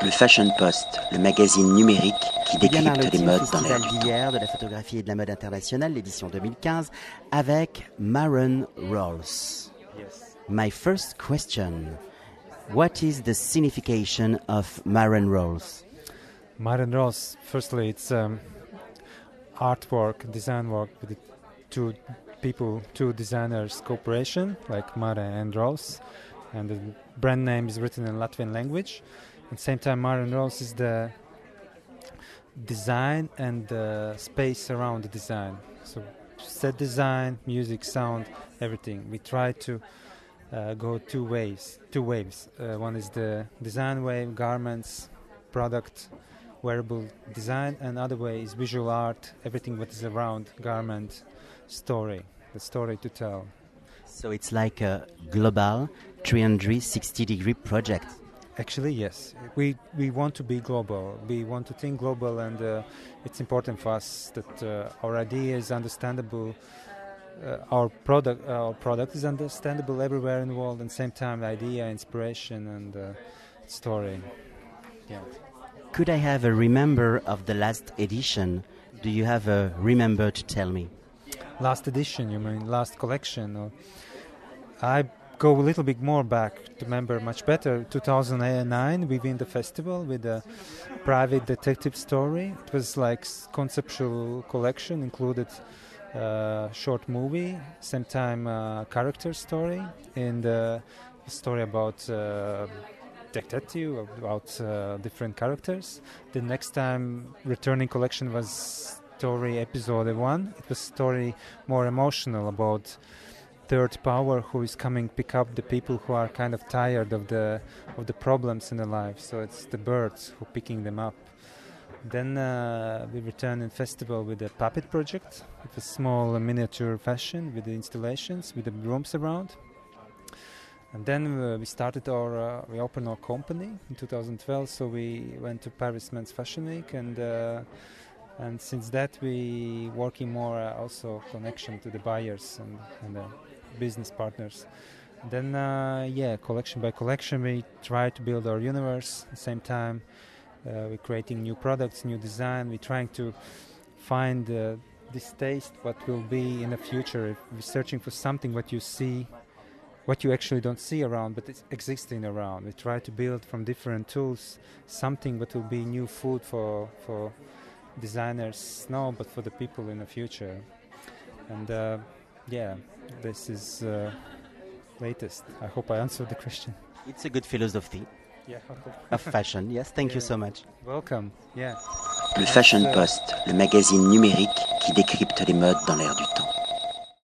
Le Fashion Post, le magazine numérique qui décrypte les le modes dans l'air du temps. d'hier de la photographie et de la mode internationale, l'édition 2015, avec Maren Rolls. My first question, what is the signification of Maren Rolls? Maren Ross, firstly, it's um, artwork, design work with two people, two designers cooperation, like Mare and Ross. And the brand name is written in Latvian language. At the same time, Mareunrol's is the design and the space around the design. So, set design, music, sound, everything. We try to uh, go two ways. Two waves. Uh, one is the design wave, garments, product, wearable design, and other way is visual art, everything that is around garment, story, the story to tell. So it's like a global 360 degree project. Actually, yes. We we want to be global. We want to think global, and uh, it's important for us that uh, our idea is understandable. Uh, our product, our product is understandable everywhere in the world. and same time, idea, inspiration, and uh, story. Yeah. Could I have a remember of the last edition? Do you have a remember to tell me? Last edition, you mean last collection? Or I go a little bit more back to remember much better. 2009, we win the festival with a private detective story. It was like conceptual collection, included uh, short movie, same time uh, character story, and uh, a story about. Uh, detective about uh, different characters. The next time returning collection was story episode one. It was story more emotional about third power who is coming pick up the people who are kind of tired of the of the problems in their life. So it's the birds who picking them up. Then uh, we return in festival with a puppet project. with was small miniature fashion with the installations with the rooms around. And then uh, we started our, uh, we opened our company in 2012. So we went to Paris Men's Fashion Week, and uh, and since that we working more uh, also connection to the buyers and, and business partners. Then uh, yeah, collection by collection, we try to build our universe. At the same time, uh, we're creating new products, new design. We're trying to find uh, this taste what will be in the future. If we're searching for something what you see what you actually don't see around, but it's existing around. We try to build from different tools something that will be new food for for designers now, but for the people in the future. And uh, yeah, this is uh, latest. I hope I answered the question. It's a good philosophy Yeah. of fashion. Yes, thank you Yeah. so much. Welcome. Yeah. Le Fashion Post, le magazine numérique qui décrypte les modes dans l'air du temps.